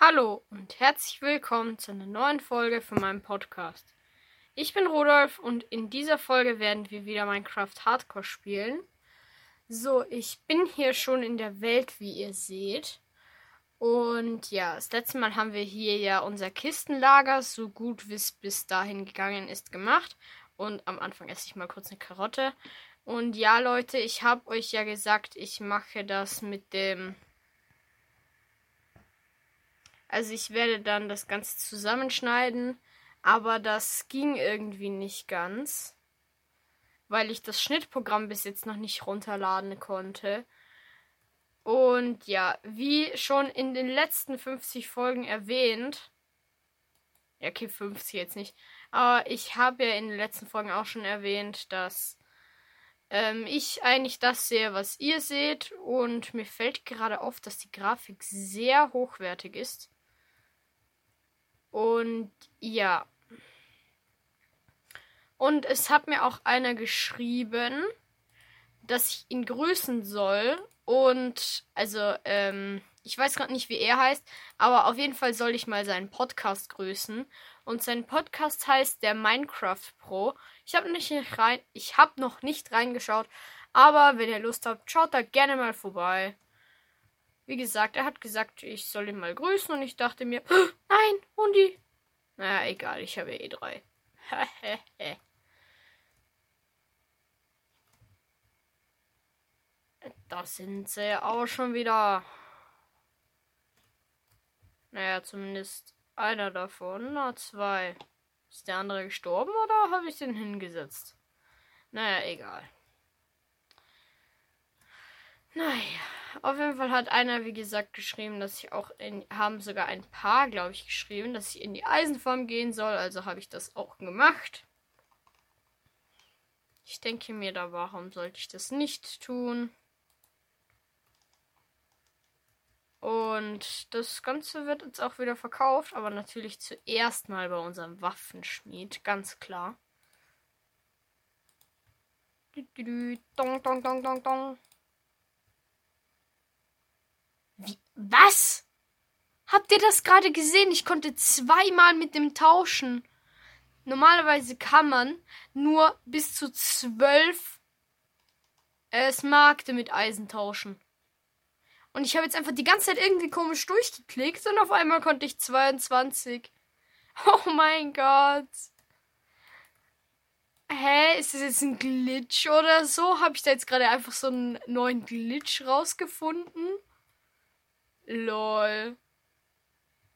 Hallo und herzlich willkommen zu einer neuen Folge von meinem Podcast. Ich bin Rudolf und in dieser Folge werden wir wieder Minecraft Hardcore spielen. So, ich bin hier schon in der Welt, wie ihr seht. Und ja, das letzte Mal haben wir hier ja unser Kistenlager, so gut wie es bis dahin gegangen ist, gemacht. Und am Anfang esse ich mal kurz eine Karotte. Und ja, Leute, ich habe euch ja gesagt, ich mache das mit dem also ich werde dann das Ganze zusammenschneiden, aber das ging irgendwie nicht ganz, weil ich das Schnittprogramm bis jetzt noch nicht runterladen konnte. Und ja, wie schon in den letzten 50 Folgen erwähnt, ja, okay, 50 jetzt nicht, aber ich habe ja in den letzten Folgen auch schon erwähnt, dass ähm, ich eigentlich das sehe, was ihr seht. Und mir fällt gerade auf, dass die Grafik sehr hochwertig ist. Und ja. Und es hat mir auch einer geschrieben, dass ich ihn grüßen soll. Und also, ähm, ich weiß gerade nicht, wie er heißt, aber auf jeden Fall soll ich mal seinen Podcast grüßen. Und sein Podcast heißt der Minecraft Pro. Ich habe nicht rein, ich habe noch nicht reingeschaut, aber wenn ihr Lust habt, schaut da gerne mal vorbei. Wie gesagt, er hat gesagt, ich soll ihn mal grüßen und ich dachte mir, nein, Hundi. Naja, egal, ich habe eh drei. da sind sie auch schon wieder. Naja, zumindest einer davon. Na, zwei. Ist der andere gestorben oder habe ich den hingesetzt? Naja, egal. Naja, auf jeden Fall hat einer, wie gesagt, geschrieben, dass ich auch in, haben sogar ein paar, glaube ich, geschrieben, dass ich in die Eisenform gehen soll. Also habe ich das auch gemacht. Ich denke mir da, warum sollte ich das nicht tun? Und das Ganze wird jetzt auch wieder verkauft, aber natürlich zuerst mal bei unserem Waffenschmied, ganz klar. Dong, dong, dong, dong, dong. Wie, was? Habt ihr das gerade gesehen? Ich konnte zweimal mit dem tauschen. Normalerweise kann man nur bis zu zwölf äh, Smaragde mit Eisen tauschen. Und ich habe jetzt einfach die ganze Zeit irgendwie komisch durchgeklickt und auf einmal konnte ich 22. Oh mein Gott. Hä, ist das jetzt ein Glitch oder so? Habe ich da jetzt gerade einfach so einen neuen Glitch rausgefunden? Lol.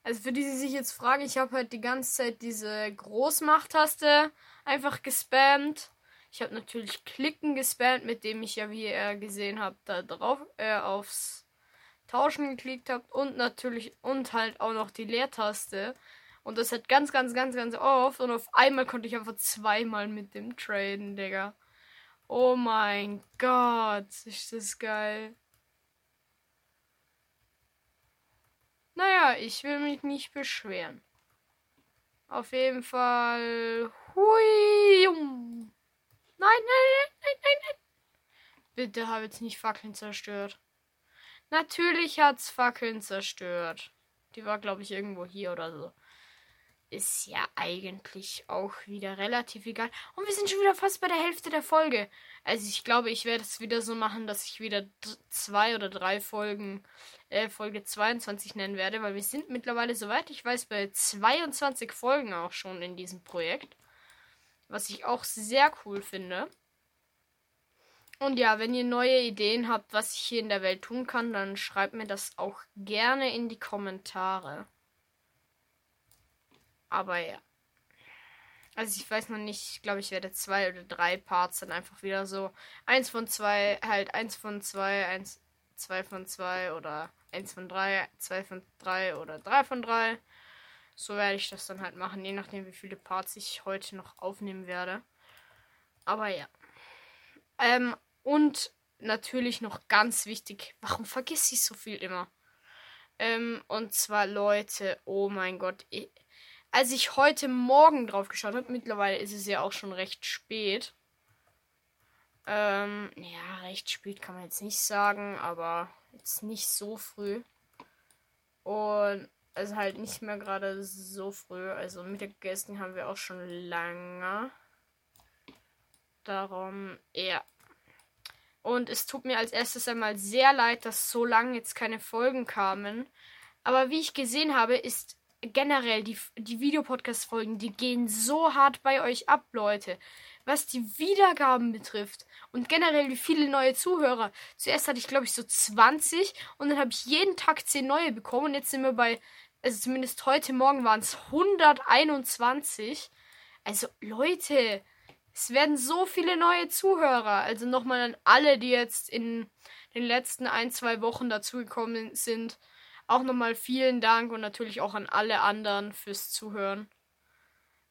Also für die, die sich jetzt fragen, ich habe halt die ganze Zeit diese Großmacht-Taste einfach gespammt. Ich habe natürlich Klicken gespammt, mit dem ich ja, wie ihr gesehen habt, da drauf äh, aufs Tauschen geklickt habt und natürlich und halt auch noch die Leertaste. Und das hat ganz, ganz, ganz, ganz oft. Und auf einmal konnte ich einfach zweimal mit dem traden, Digga. Oh mein Gott, ist das geil. Naja, ich will mich nicht beschweren. Auf jeden Fall. Hui. Nein, nein, nein, nein, nein, nein. Bitte habe jetzt nicht Fackeln zerstört. Natürlich hat's Fackeln zerstört. Die war, glaube ich, irgendwo hier oder so ist ja eigentlich auch wieder relativ egal. Und wir sind schon wieder fast bei der Hälfte der Folge. Also ich glaube, ich werde es wieder so machen, dass ich wieder zwei oder drei Folgen, äh, Folge 22 nennen werde, weil wir sind mittlerweile, soweit ich weiß, bei 22 Folgen auch schon in diesem Projekt. Was ich auch sehr cool finde. Und ja, wenn ihr neue Ideen habt, was ich hier in der Welt tun kann, dann schreibt mir das auch gerne in die Kommentare. Aber ja. Also ich weiß noch nicht, ich glaube, ich werde zwei oder drei Parts dann einfach wieder so. Eins von zwei, halt eins von zwei, eins, zwei von zwei oder eins von drei, zwei von drei oder drei von drei. So werde ich das dann halt machen, je nachdem, wie viele Parts ich heute noch aufnehmen werde. Aber ja. Ähm, und natürlich noch ganz wichtig, warum vergesse ich so viel immer? Ähm, und zwar Leute, oh mein Gott, ich, als ich heute Morgen drauf geschaut habe, mittlerweile ist es ja auch schon recht spät. Ähm, ja, recht spät kann man jetzt nicht sagen, aber jetzt nicht so früh. Und Also halt nicht mehr gerade so früh. Also Mittagessen haben wir auch schon lange. Darum, ja. Und es tut mir als erstes einmal sehr leid, dass so lange jetzt keine Folgen kamen. Aber wie ich gesehen habe, ist generell die, die Videopodcast-Folgen, die gehen so hart bei euch ab, Leute. Was die Wiedergaben betrifft und generell wie viele neue Zuhörer. Zuerst hatte ich, glaube ich, so 20 und dann habe ich jeden Tag 10 neue bekommen. Und jetzt sind wir bei, also zumindest heute Morgen waren es 121. Also, Leute, es werden so viele neue Zuhörer. Also nochmal an alle, die jetzt in den letzten ein, zwei Wochen dazugekommen sind. Auch nochmal vielen Dank und natürlich auch an alle anderen fürs Zuhören.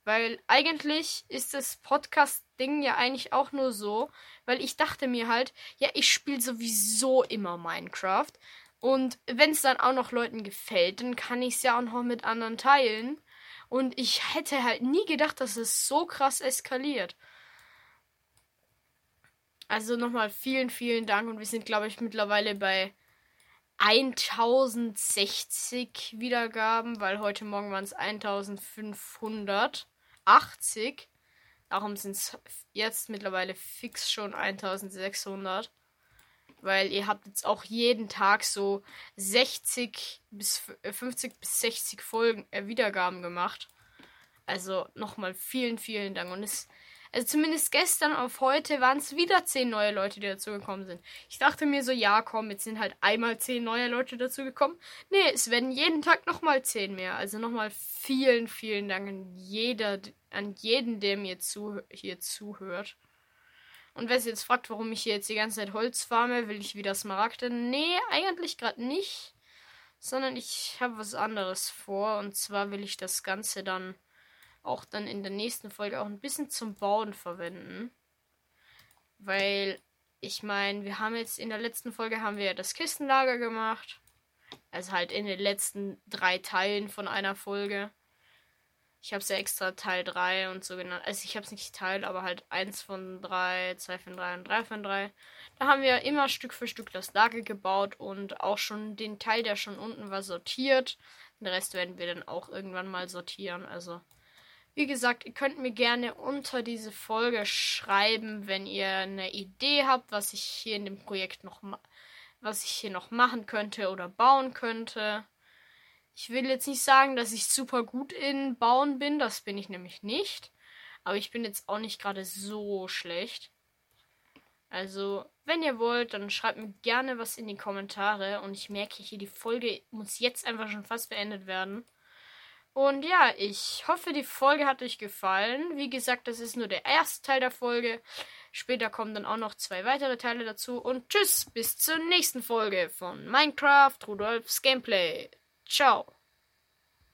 Weil eigentlich ist das Podcast-Ding ja eigentlich auch nur so, weil ich dachte mir halt, ja, ich spiele sowieso immer Minecraft. Und wenn es dann auch noch Leuten gefällt, dann kann ich es ja auch noch mit anderen teilen. Und ich hätte halt nie gedacht, dass es so krass eskaliert. Also nochmal vielen, vielen Dank und wir sind, glaube ich, mittlerweile bei 1060 Wiedergaben, weil heute Morgen waren es 1580. Darum sind es jetzt mittlerweile fix schon 1600. Weil ihr habt jetzt auch jeden Tag so 60 bis 50 äh, bis 60 Folgen äh, Wiedergaben gemacht. Also nochmal vielen, vielen Dank. Und es also zumindest gestern auf heute waren es wieder zehn neue Leute, die dazugekommen sind. Ich dachte mir so, ja, komm, jetzt sind halt einmal zehn neue Leute dazugekommen. Nee, es werden jeden Tag nochmal zehn mehr. Also nochmal vielen, vielen Dank an jeder, an jeden, der mir zu, hier zuhört. Und wer sich jetzt fragt, warum ich hier jetzt die ganze Zeit Holz farme, will ich wieder Smaragde? Nee, eigentlich gerade nicht. Sondern ich habe was anderes vor. Und zwar will ich das Ganze dann auch dann in der nächsten Folge auch ein bisschen zum Bauen verwenden. Weil ich meine, wir haben jetzt in der letzten Folge haben wir das Kistenlager gemacht. Also halt in den letzten drei Teilen von einer Folge. Ich habe es ja extra Teil 3 und so genannt. Also ich habe es nicht Teil, aber halt 1 von 3, 2 von 3 und 3 von 3. Da haben wir immer Stück für Stück das Lager gebaut und auch schon den Teil, der schon unten war, sortiert. Den Rest werden wir dann auch irgendwann mal sortieren. Also wie gesagt, ihr könnt mir gerne unter diese Folge schreiben, wenn ihr eine Idee habt, was ich hier in dem Projekt noch was ich hier noch machen könnte oder bauen könnte. Ich will jetzt nicht sagen, dass ich super gut in Bauen bin, das bin ich nämlich nicht. Aber ich bin jetzt auch nicht gerade so schlecht. Also, wenn ihr wollt, dann schreibt mir gerne was in die Kommentare. Und ich merke hier, die Folge muss jetzt einfach schon fast beendet werden. Und ja, ich hoffe, die Folge hat euch gefallen. Wie gesagt, das ist nur der erste Teil der Folge. Später kommen dann auch noch zwei weitere Teile dazu. Und tschüss, bis zur nächsten Folge von Minecraft Rudolfs Gameplay. Ciao.